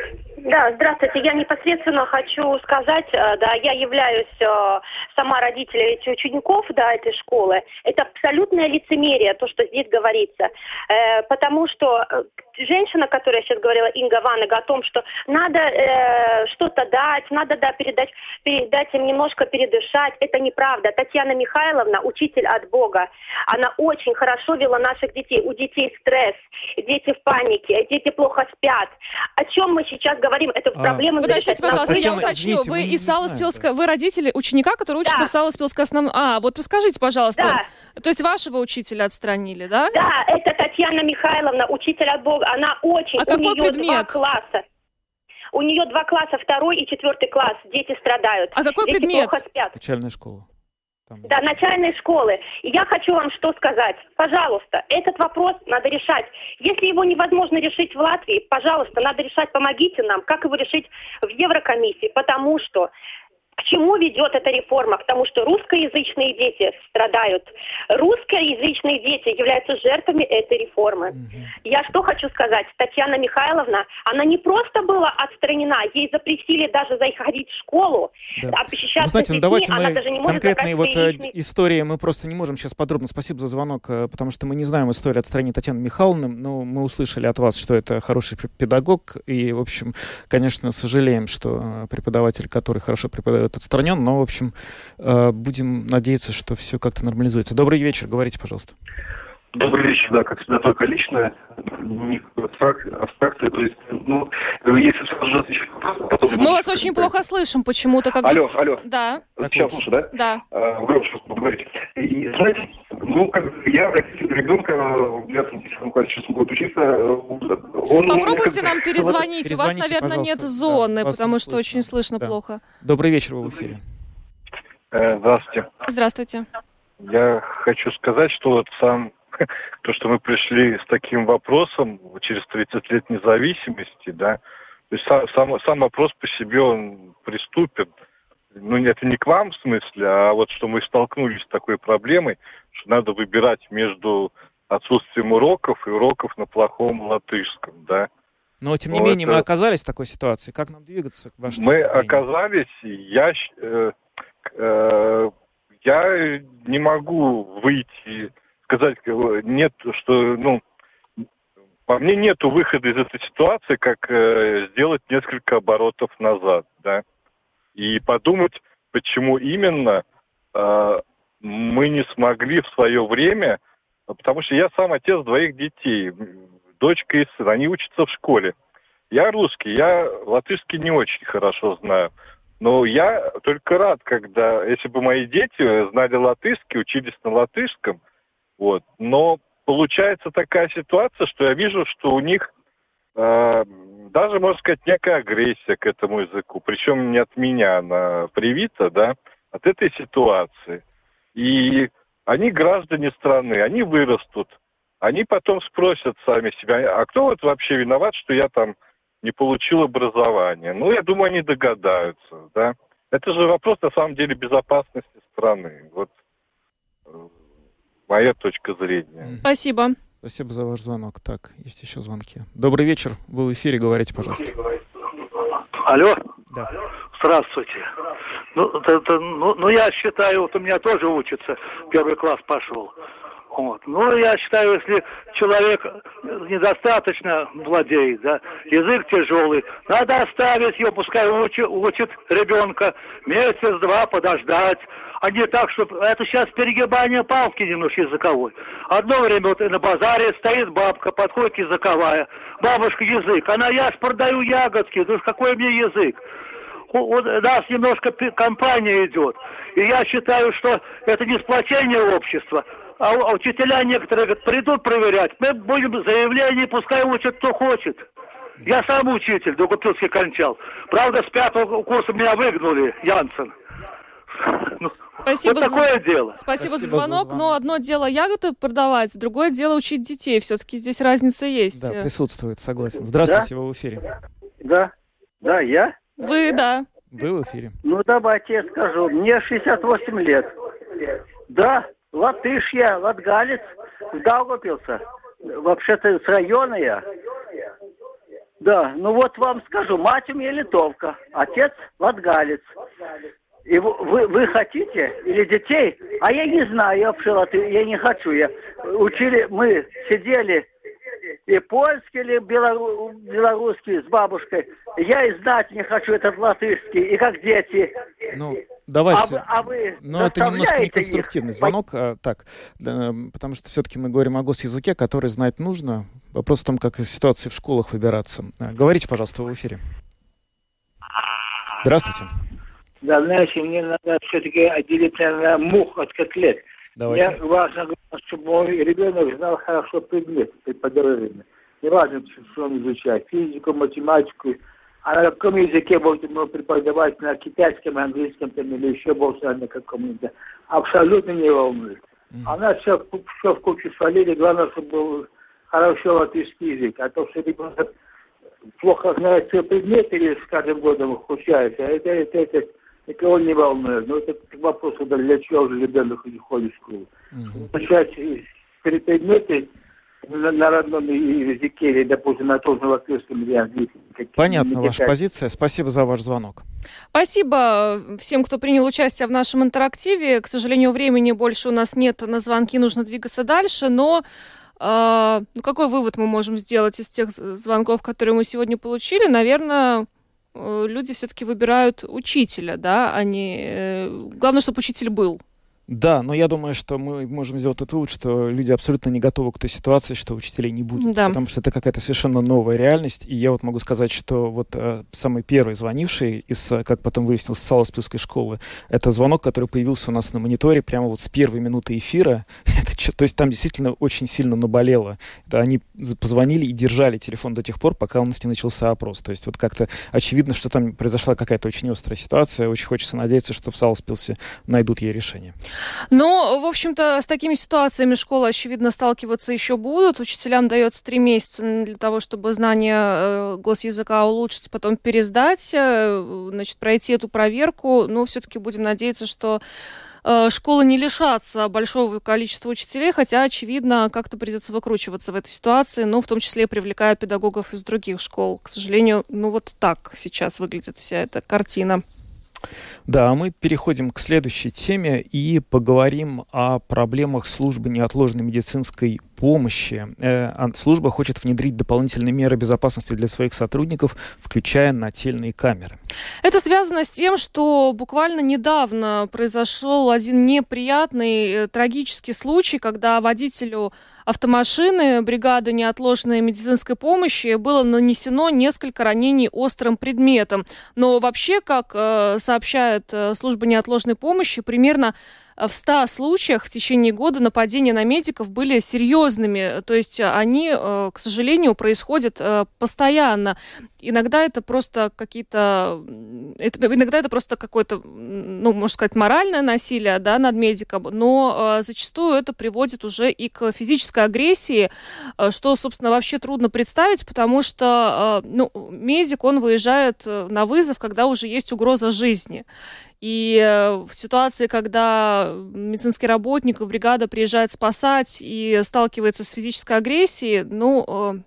Да, здравствуйте. Я непосредственно хочу сказать, э, да, я являюсь э, сама родителем этих учеников, да, этой школы. Это абсолютное лицемерие, то, что здесь говорится. Э, потому что женщина, которая сейчас говорила, Инга Ванага, о том, что надо э, что-то дать, надо да, передать, передать им немножко передышать, это неправда. Татьяна Михайловна, учитель от Бога, она очень хорошо вела наших детей. У детей стресс, дети в панике, дети плохо спят. О чем мы сейчас говорим? Это а, проблема Подождите, пожалуйста, я уточню. Вы из Саласпилска, вы родители ученика, который учится да. в Саласпилской основном... А, вот расскажите, пожалуйста. Да. То есть вашего учителя отстранили, да? Да, это Татьяна Михайловна, учитель от Бога она очень... А у какой нее предмет? два класса. У нее два класса, второй и четвертый класс. Дети страдают. А какой Дети предмет? плохо спят. Начальная школа. Там... Да, начальной школы. И я хочу вам что сказать. Пожалуйста, этот вопрос надо решать. Если его невозможно решить в Латвии, пожалуйста, надо решать, помогите нам, как его решить в Еврокомиссии, потому что К чему ведет эта реформа? К тому, что русскоязычные дети страдают. Русскоязычные дети являются жертвами этой реформы. Я что хочу сказать? Татьяна Михайловна, она не просто была отстранена, ей запретили даже заходить в школу, Да. общаться Ну, знаете, ну детьми, давайте она мы даже не может конкретные вот свои э, истории мы просто не можем сейчас подробно. Спасибо за звонок, э, потому что мы не знаем историю отстранения Татьяны Михайловны, но мы услышали от вас, что это хороший пе- педагог, и, в общем, конечно, сожалеем, что э, преподаватель, который хорошо преподает, отстранен, но, в общем, э, будем надеяться, что все как-то нормализуется. Добрый вечер, говорите, пожалуйста. Добрый вечер, да, как всегда, только личное, не абстрак- абстракция, то есть, ну, если сразу же отвечать на вопрос, потом... Мы вас очень плохо слышим почему-то. Как Алло, алло, Да, Так сейчас лучше. да? да. А, Громче поговорите. И, знаете, ну, как бы я родитель ребенка, в 9 классе сейчас будет учиться, э, он... Попробуйте нам перезвонить. У вас, наверное, нет зоны, Да, потому что слышно. очень слышно Да. плохо. Добрый вечер, вы в эфире. Э, Здравствуйте. Здравствуйте. Я хочу сказать, что вот сам то, что мы пришли с таким вопросом через 30 лет независимости, да, то есть сам, сам, сам вопрос по себе он приступен. Ну, это не к вам в смысле, а вот что мы столкнулись с такой проблемой, что надо выбирать между отсутствием уроков и уроков на плохом латышском, да. Но, тем не Ну, менее, мы это- оказались в такой ситуации. Как нам двигаться? Мы зрения? оказались, я, э, э, я не могу выйти, сказать, э, нет, что, ну, по мне нету выхода из этой ситуации, как э, сделать несколько оборотов назад, да, и подумать, почему именно э, мы не смогли в свое время, потому что я сам отец двоих детей, дочка и сын, они учатся в школе. Я русский, я латышский не очень хорошо знаю. Но я только рад, когда, если бы мои дети знали латышский, учились на латышском, вот. Но получается такая ситуация, что я вижу, что у них э, даже, можно сказать, некая агрессия к этому языку. Причем не от меня она привита, да, от этой ситуации. И они граждане страны, они вырастут. Они потом спросят сами себя, а кто вот вообще виноват, что я там не получил образование? Ну, я думаю, они догадаются, да. Это же вопрос, на самом деле, безопасности страны. Вот э, моя точка зрения. Спасибо. Спасибо за ваш звонок. Так, есть еще звонки. Добрый вечер. Вы в эфире, говорите, пожалуйста. Алло, Да. здравствуйте. Ну, это- это- ну, ну, я считаю, вот у меня тоже учится, первый класс пошел. Вот. Ну, я считаю, если человек недостаточно владеет, да, язык тяжелый, надо оставить ее, пускай учит, учит ребенка месяц-два подождать, а не так, что это сейчас перегибание палки немножко языковой. Одно время вот на базаре стоит бабка, подходит языковая, бабушка язык, она я ж продаю ягодки, ну какой мне язык? У- нас немножко компания идет. И я считаю, что это не сплочение общества. А, а учителя некоторые говорят, придут проверять, мы будем заявление, пускай учат кто хочет. Я сам учитель, до Купилский кончал. Правда, с пятого курса меня выгнали, Янсен. Ну, Спасибо вот за- такое дело. Спасибо, за Спасибо за звонок, звонок. но одно дело ягоды продавать, другое дело учить детей. Все-таки здесь разница есть. Да, присутствует, согласен. Здравствуйте, вы в эфире. Да, да, я? Вы, да. Вы в эфире. Ну, давайте я скажу. Мне 68 лет. Да, латыш я, латгалец, в Даугавпилсе. Вообще-то с района я. Да, ну вот вам скажу, мать у меня литовка, отец латгалец. И вы, вы, хотите или детей? А я не знаю, я вообще латы- я не хочу. Я учили, мы сидели и польский, или белору- белорусский с бабушкой. Я и знать не хочу этот латышский, и как дети. Ну, А давайте. вы, а вы Но это немножко неконструктивный их? звонок. а, так, да, потому что все-таки мы говорим о госязыке, который знать нужно. Вопрос в том, как из ситуации в школах выбираться. А, Говорите, пожалуйста, в эфире. Здравствуйте. Да, знаете, мне надо все-таки отделить, наверное, мух от котлет. Давайте. Мне важно, чтобы мой ребенок знал хорошо предмет преподавания. Не важно, что он изучает, физику, математику. А на каком языке будет ему преподавать, на китайском, английском там, или еще знает на каком-то. Абсолютно не волнует. А нас все, все в кучу свалили, главное, чтобы был хорошо латышский язык. А то, что ребенок плохо знает свой предмет или с каждым годом ухудшается, это, это, это, никого не волнует. Но это вопрос, для чего уже ребенок ходит в школу. Начать предметы на родном языке или, допустим, на том же латышском или английском. Понятна ваша позиция. Спасибо за ваш звонок. Спасибо всем, кто принял участие в нашем интерактиве. К сожалению, времени больше у нас нет на звонки, нужно двигаться дальше, но э, ну, какой вывод мы можем сделать из тех звонков, которые мы сегодня получили? Наверное, э, люди все-таки выбирают учителя, да, они... Э, главное, чтобы учитель был. Да, но я думаю, что мы можем сделать этот вывод, что люди абсолютно не готовы к той ситуации, что учителей не будет. Да. Потому что это какая-то совершенно новая реальность. И я вот могу сказать, что вот э, самый первый звонивший из, э, как потом выяснилось, Саласпилской школы, это звонок, который появился у нас на мониторе прямо вот с первой минуты эфира. это, то есть там действительно очень сильно наболело. Это они позвонили и держали телефон до тех пор, пока у нас не начался опрос. То есть вот как-то очевидно, что там произошла какая-то очень острая ситуация. Очень хочется надеяться, что в Саласпилсе найдут ей решение. Ну, в общем-то, с такими ситуациями школы, очевидно, сталкиваться еще будут. Учителям дается три месяца для того, чтобы знание э, госязыка улучшить, потом пересдать, э, значит, пройти эту проверку. Но все-таки будем надеяться, что э, школы не лишатся большого количества учителей, хотя, очевидно, как-то придется выкручиваться в этой ситуации, ну, в том числе привлекая педагогов из других школ. К сожалению, ну, вот так сейчас выглядит вся эта картина. Да, мы переходим к следующей теме и поговорим о проблемах службы неотложной медицинской помощи. Э, служба хочет внедрить дополнительные меры безопасности для своих сотрудников, включая нательные камеры. Это связано с тем, что буквально недавно произошел один неприятный, э, трагический случай, когда водителю автомашины бригады неотложной медицинской помощи было нанесено несколько ранений острым предметом. Но вообще, как э, сообщает служба неотложной помощи, примерно в 100 случаях в течение года нападения на медиков были серьезными. То есть они, э, к сожалению, происходят э, постоянно. Иногда это просто какие-то... Это, иногда это просто какое-то, ну, можно сказать, моральное насилие да, над медиком, но э, зачастую это приводит уже и к физической агрессии, что, собственно, вообще трудно представить, потому что ну, медик, он выезжает на вызов, когда уже есть угроза жизни. И э, в ситуации, когда медицинский работник, бригада приезжает спасать и сталкивается с физической агрессией, ну, э,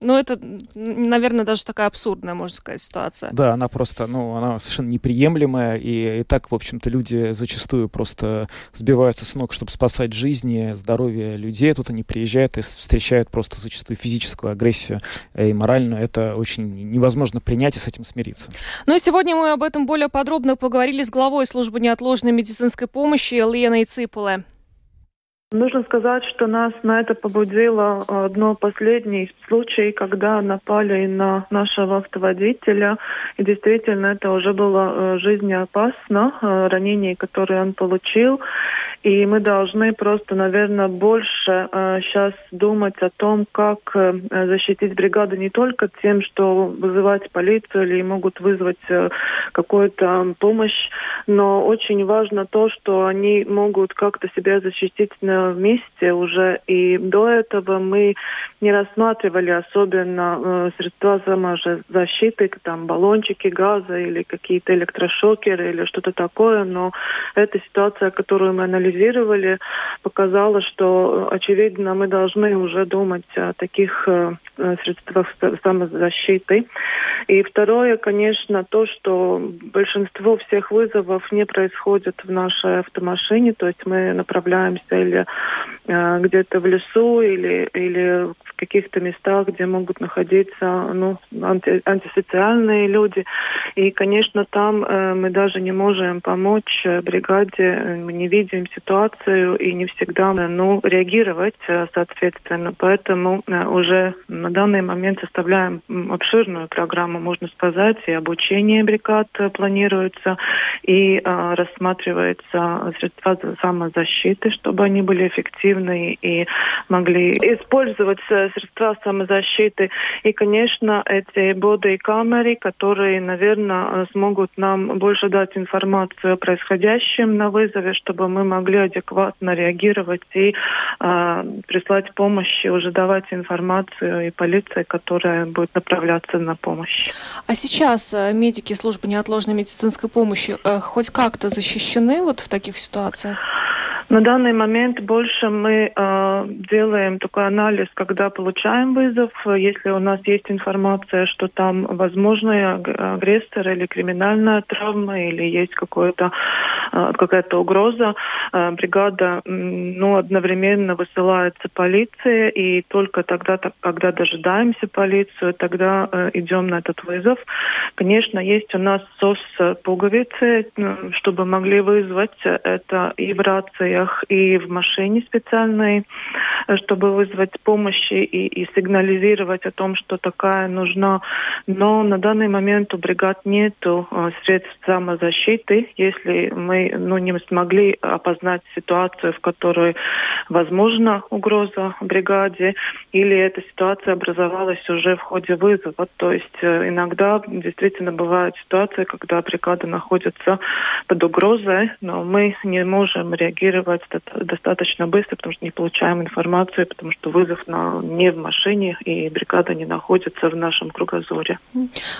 ну, это, наверное, даже такая абсурдная, можно сказать, ситуация. Да, она просто, ну, она совершенно неприемлемая, и, и так, в общем-то, люди зачастую просто сбиваются с ног, чтобы спасать жизни, здоровье людей. Тут они приезжают и встречают просто зачастую физическую агрессию и моральную. Это очень невозможно принять и с этим смириться. Ну и сегодня мы об этом более подробно поговорили с главой службы неотложной медицинской помощи Леной Цыполе. Нужно сказать, что нас на это побудило одно последний случай, когда напали на нашего автоводителя. И действительно, это уже было э, жизнеопасно, э, ранение, которое он получил. И мы должны просто, наверное, больше э, сейчас думать о том, как э, защитить бригаду не только тем, что вызывать полицию или могут вызвать э, какую-то помощь, но очень важно то, что они могут как-то себя защитить на месте уже. И до этого мы не рассматривали особенно э, средства самозащиты, там баллончики газа или какие-то электрошокеры или что-то такое, но эта ситуация, которую мы анализируем, анализировали, показало, что, очевидно, мы должны уже думать о таких э, средствах самозащиты. И второе, конечно, то, что большинство всех вызовов не происходит в нашей автомашине, то есть мы направляемся или э, где-то в лесу, или, или каких-то местах, где могут находиться ну, анти, антисоциальные люди. И, конечно, там э, мы даже не можем помочь бригаде, мы не видим ситуацию и не всегда ну, реагировать э, соответственно. Поэтому э, уже на данный момент составляем обширную программу, можно сказать, и обучение бригад планируется, и э, рассматривается средства самозащиты, чтобы они были эффективны и могли использовать средства самозащиты. И, конечно, эти камеры, которые, наверное, смогут нам больше дать информацию о происходящем на вызове, чтобы мы могли адекватно реагировать и э, прислать помощь, и уже давать информацию и полиции, которая будет направляться на помощь. А сейчас медики службы неотложной медицинской помощи хоть как-то защищены вот в таких ситуациях? На данный момент больше мы э, делаем такой анализ, когда получаем вызов, если у нас есть информация, что там возможный агрессор или криминальная травма, или есть какое-то, э, какая-то угроза, э, бригада э, ну, одновременно высылается полиция, и только тогда, когда дожидаемся полицию, тогда э, идем на этот вызов. Конечно, есть у нас СОС пуговицы, чтобы могли вызвать это и в рации условиях и в машине специальной, чтобы вызвать помощь и, и сигнализировать о том, что такая нужна. Но на данный момент у бригад нет э, средств самозащиты. Если мы ну, не смогли опознать ситуацию, в которой возможна угроза бригаде, или эта ситуация образовалась уже в ходе вызова. То есть э, иногда действительно бывают ситуации, когда бригада находится под угрозой, но мы не можем реагировать реагировать достаточно быстро, потому что не получаем информацию, потому что вызов на, не в машине, и бригада не находится в нашем кругозоре.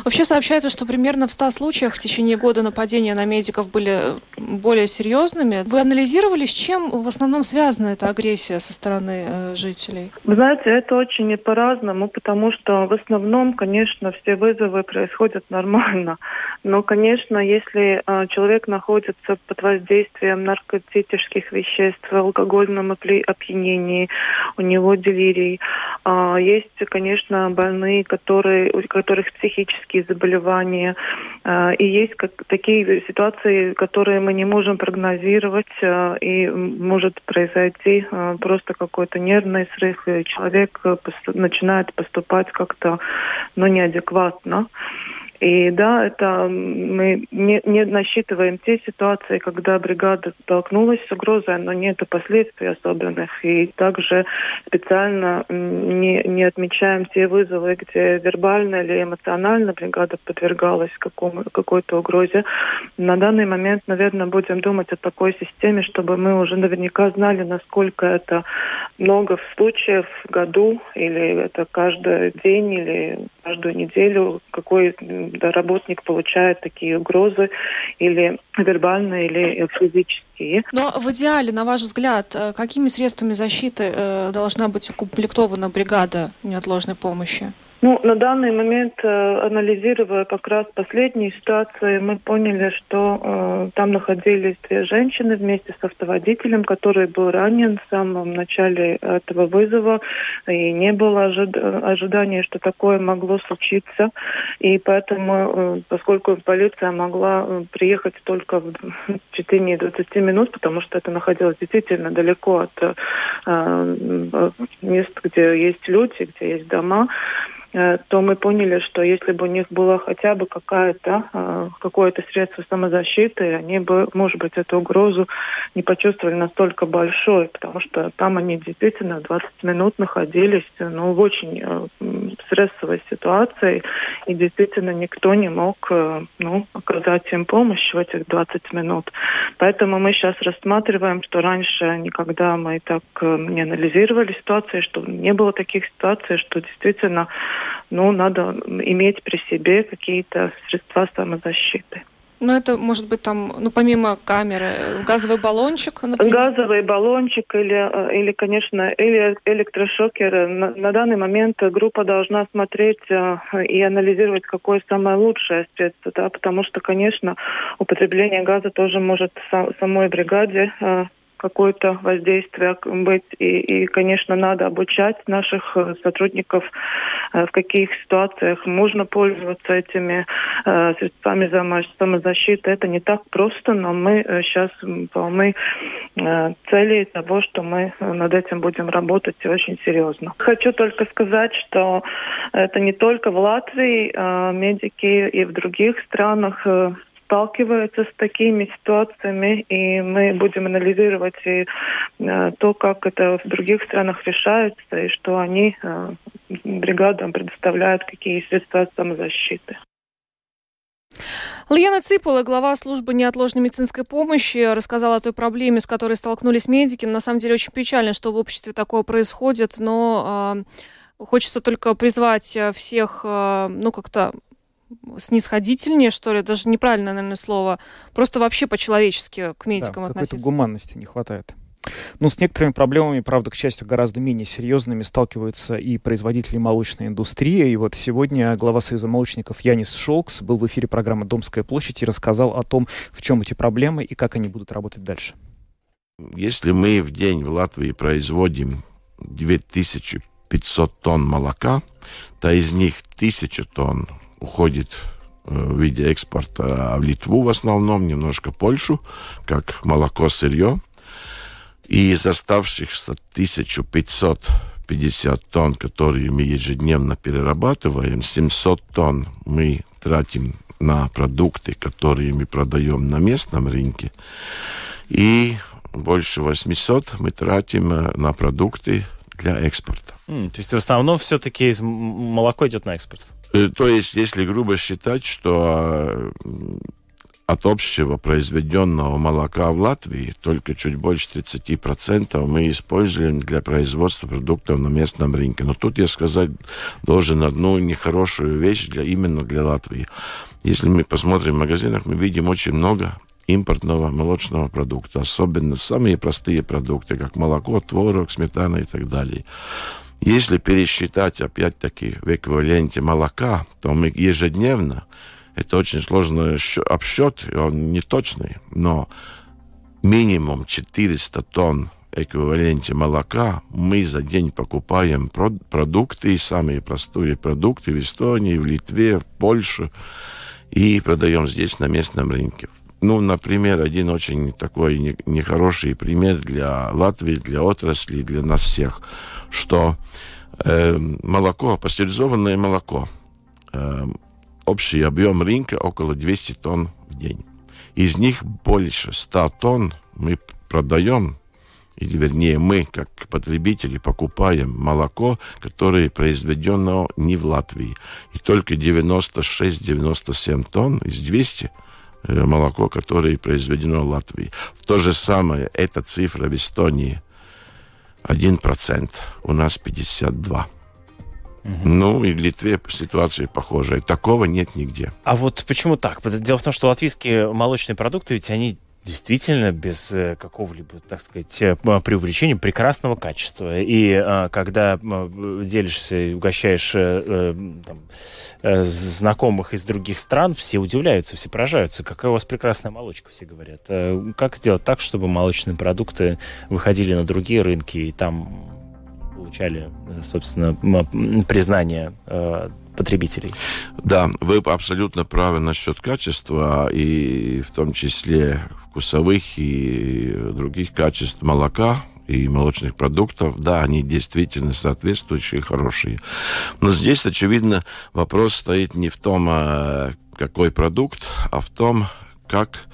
Вообще сообщается, что примерно в 100 случаях в течение года нападения на медиков были более серьезными. Вы анализировали, с чем в основном связана эта агрессия со стороны э, жителей? Вы знаете, это очень по-разному, потому что в основном, конечно, все вызовы происходят нормально. Но, конечно, если э, человек находится под воздействием наркотических веществ, алкогольном опьянении, у него делирий. А, есть, конечно, больные, которые, у которых психические заболевания. А, и есть как, такие ситуации, которые мы не можем прогнозировать, а, и может произойти просто какой-то нервный срыв, и человек начинает поступать как-то ну, неадекватно. И да, это мы не, не насчитываем те ситуации, когда бригада столкнулась с угрозой, но нет последствий особенных. И также специально не, не отмечаем те вызовы, где вербально или эмоционально бригада подвергалась какому, какой-то угрозе. На данный момент, наверное, будем думать о такой системе, чтобы мы уже наверняка знали, насколько это много случаев в году, или это каждый день, или каждую неделю, какой работник получает такие угрозы или вербальные, или физические. Но в идеале, на ваш взгляд, э, какими средствами защиты э, должна быть укомплектована бригада неотложной помощи? Ну, на данный момент, э, анализируя как раз последние ситуации, мы поняли, что э, там находились две женщины вместе с автоводителем, который был ранен в самом начале этого вызова, и не было ожид ожидания, что такое могло случиться. И поэтому, э, поскольку полиция могла э, приехать только в течение 20 минут, потому что это находилось действительно далеко от э, э мест, где есть люди, где есть дома, то мы поняли, что если бы у них было хотя бы какая-то, э, какое-то средство самозащиты, они бы, может быть, эту угрозу не почувствовали настолько большой, потому что там они действительно 20 минут находились ну, в очень э, стрессовой ситуации, и действительно никто не мог ну, оказать им помощь в этих 20 минут. Поэтому мы сейчас рассматриваем, что раньше никогда мы так не анализировали ситуации, что не было таких ситуаций, что действительно ну, надо иметь при себе какие-то средства самозащиты. Ну, это может быть там, ну, помимо камеры, газовый баллончик, например? Газовый баллончик или, э, или конечно, или электрошокер. На, на данный момент группа должна смотреть э, и анализировать, какое самое лучшее средство, да, потому что, конечно, употребление газа тоже может самой бригаде э, какое-то воздействие быть. И, и, конечно, надо обучать наших э, сотрудников, э, в каких ситуациях можно пользоваться этими э, средствами самозащиты. Это не так просто, но мы сейчас полны цели того, что мы над этим будем работать очень серьезно. Хочу только сказать, что это не только в Латвии, медики и в других странах сталкиваются с такими ситуациями, и мы будем анализировать и э, то, как это в других странах решается, и что они э, бригадам предоставляют, какие средства самозащиты. Лена Ципула, глава службы неотложной медицинской помощи, рассказала о той проблеме, с которой столкнулись медики. На самом деле очень печально, что в обществе такое происходит, но э, хочется только призвать всех, э, ну, как-то снисходительнее, что ли, даже неправильное, наверное, слово, просто вообще по-человечески к медикам да, относиться. какой-то гуманности не хватает. Ну, с некоторыми проблемами, правда, к счастью, гораздо менее серьезными сталкиваются и производители молочной индустрии. И вот сегодня глава Союза молочников Янис Шолкс был в эфире программы «Домская площадь» и рассказал о том, в чем эти проблемы и как они будут работать дальше. Если мы в день в Латвии производим 2500 тонн молока, то из них 1000 тонн уходит э, в виде экспорта в Литву в основном, немножко Польшу, как молоко, сырье. И из оставшихся 1550 тонн, которые мы ежедневно перерабатываем, 700 тонн мы тратим на продукты, которые мы продаем на местном рынке. И больше 800 мы тратим э, на продукты для экспорта. Mm, то есть в основном все-таки молоко идет на экспорт? Э, то есть, если грубо считать, что от общего произведенного молока в Латвии только чуть больше 30% мы используем для производства продуктов на местном рынке. Но тут я сказать должен одну нехорошую вещь для, именно для Латвии. Если мы посмотрим в магазинах, мы видим очень много импортного молочного продукта, особенно самые простые продукты, как молоко, творог, сметана и так далее. Если пересчитать, опять-таки, в эквиваленте молока, то мы ежедневно это очень сложный обсчет, он не точный, но минимум 400 тонн эквиваленте молока мы за день покупаем продукты, самые простые продукты в Эстонии, в Литве, в Польше, и продаем здесь на местном рынке. Ну, например, один очень такой нехороший пример для Латвии, для отрасли, для нас всех, что э, молоко, пастеризованное молоко, э, общий объем рынка около 200 тонн в день. Из них больше 100 тонн мы продаем, или вернее мы, как потребители, покупаем молоко, которое произведено не в Латвии. И только 96-97 тонн из 200 э, молоко, которое произведено в Латвии. То же самое, эта цифра в Эстонии 1%, у нас 52%. Ну, и в Литве ситуация похожая. Такого нет нигде. А вот почему так? Дело в том, что латвийские молочные продукты, ведь они действительно без э, какого-либо, так сказать, э, преувеличения прекрасного качества. И а, когда делишься и угощаешь э, там, знакомых из других стран, все удивляются, все поражаются. Какая у вас прекрасная молочка, все говорят. Как сделать так, чтобы молочные продукты выходили на другие рынки и там получали, собственно, признание э, потребителей. Да, вы абсолютно правы насчет качества, и в том числе вкусовых и других качеств молока и молочных продуктов, да, они действительно соответствующие, хорошие. Но здесь, очевидно, вопрос стоит не в том, а, какой продукт, а в том, как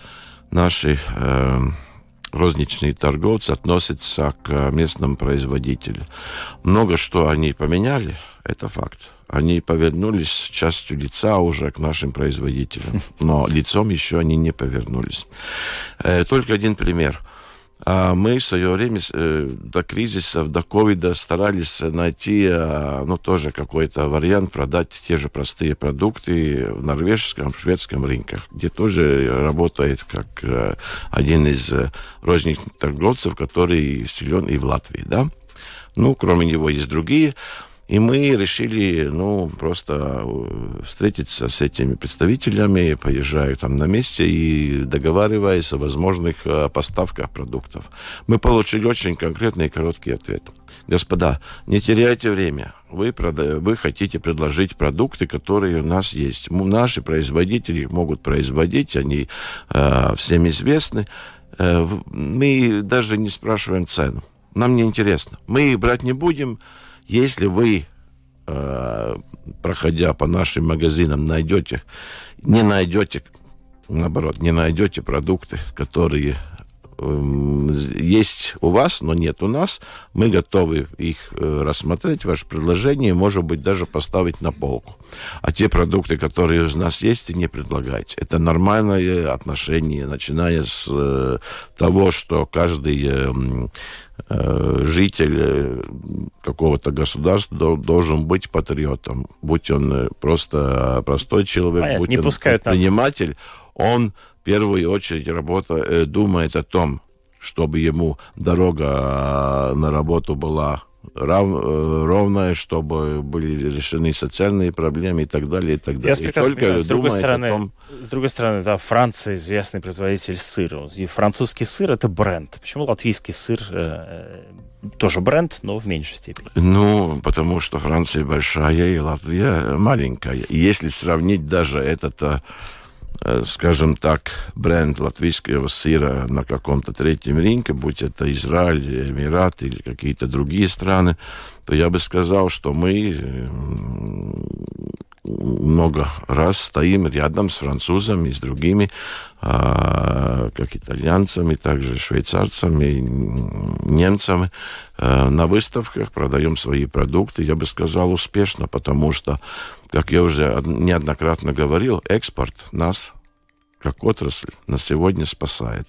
наши э, розничные торговцы относятся к местным производителям. Много что они поменяли, это факт. Они повернулись частью лица уже к нашим производителям, но лицом еще они не повернулись. Э, только один пример – мы в свое время э, до кризиса, до ковида старались найти, э, ну, тоже какой-то вариант продать те же простые продукты в норвежском, в шведском рынках, где тоже работает как э, один из розничных торговцев, который силен и в Латвии, да. Ну, кроме него есть другие. И мы решили, ну, просто э, встретиться с этими представителями, поезжаю там на месте и договариваясь о возможных э, поставках продуктов. Мы получили очень конкретный и короткий ответ. Господа, не теряйте время. Вы, прода... вы хотите предложить продукты, которые у нас есть. Наши производители могут производить, они э, всем известны. Э, мы даже не спрашиваем цену. Нам не интересно. Мы их брать не будем если вы, э, проходя по нашим магазинам, найдете, не найдете наоборот, не найдете продукты, которые эм, есть у вас, но нет у нас, мы готовы их э, рассмотреть, ваше предложение, может быть, даже поставить на полку. А те продукты, которые у нас есть, не предлагайте. Это нормальное отношение, начиная с э, того, что каждый эм, житель какого-то государства должен быть патриотом. Будь он просто простой человек, Понятно, будь не он предприниматель, нам он в первую очередь работа, э, думает о том, чтобы ему дорога э, на работу была рав, э, ровная, чтобы были решены социальные проблемы и так далее, и так далее. Я и только понимаю. с другой стороны, том... с другой стороны, да, Франция известный производитель сыра. И французский сыр это бренд. Почему латвийский сыр э, тоже бренд, но в меньшей степени? Ну, потому что Франция большая и Латвия маленькая. И если сравнить даже этот Э, скажем так, бренд латвийского сыра на каком-то третьем рынке, будь это Израиль, Эмираты или какие-то другие страны, то я бы сказал, что мы э, много раз стоим рядом с французами с другими, а, как итальянцами, также швейцарцами, немцами. А, на выставках продаем свои продукты, я бы сказал, успешно, потому что, как я уже неоднократно говорил, экспорт нас, как отрасль, на сегодня спасает.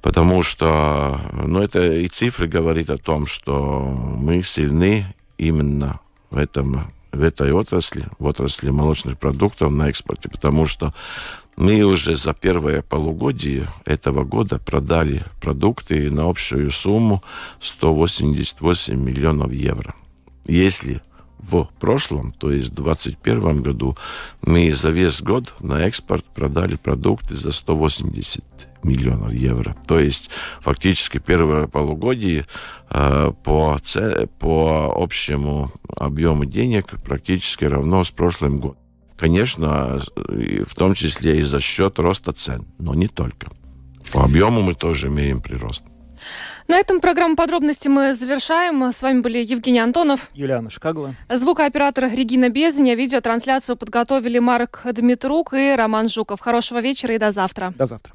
Потому что, ну, это и цифры говорят о том, что мы сильны именно в этом в этой отрасли, в отрасли молочных продуктов на экспорте, потому что мы уже за первое полугодие этого года продали продукты на общую сумму 188 миллионов евро. Если в прошлом, то есть в 2021 году, мы за весь год на экспорт продали продукты за 180 миллионов евро. То есть фактически первое полугодие э, по, по общему объему денег практически равно с прошлым годом. Конечно, в том числе и за счет роста цен, но не только. По объему мы тоже имеем прирост. На этом программу подробности мы завершаем. С вами были Евгений Антонов, Юлиана Шкагла, звукооператор Регина Безня. Видеотрансляцию подготовили Марк Дмитрук и Роман Жуков. Хорошего вечера и до завтра. До завтра.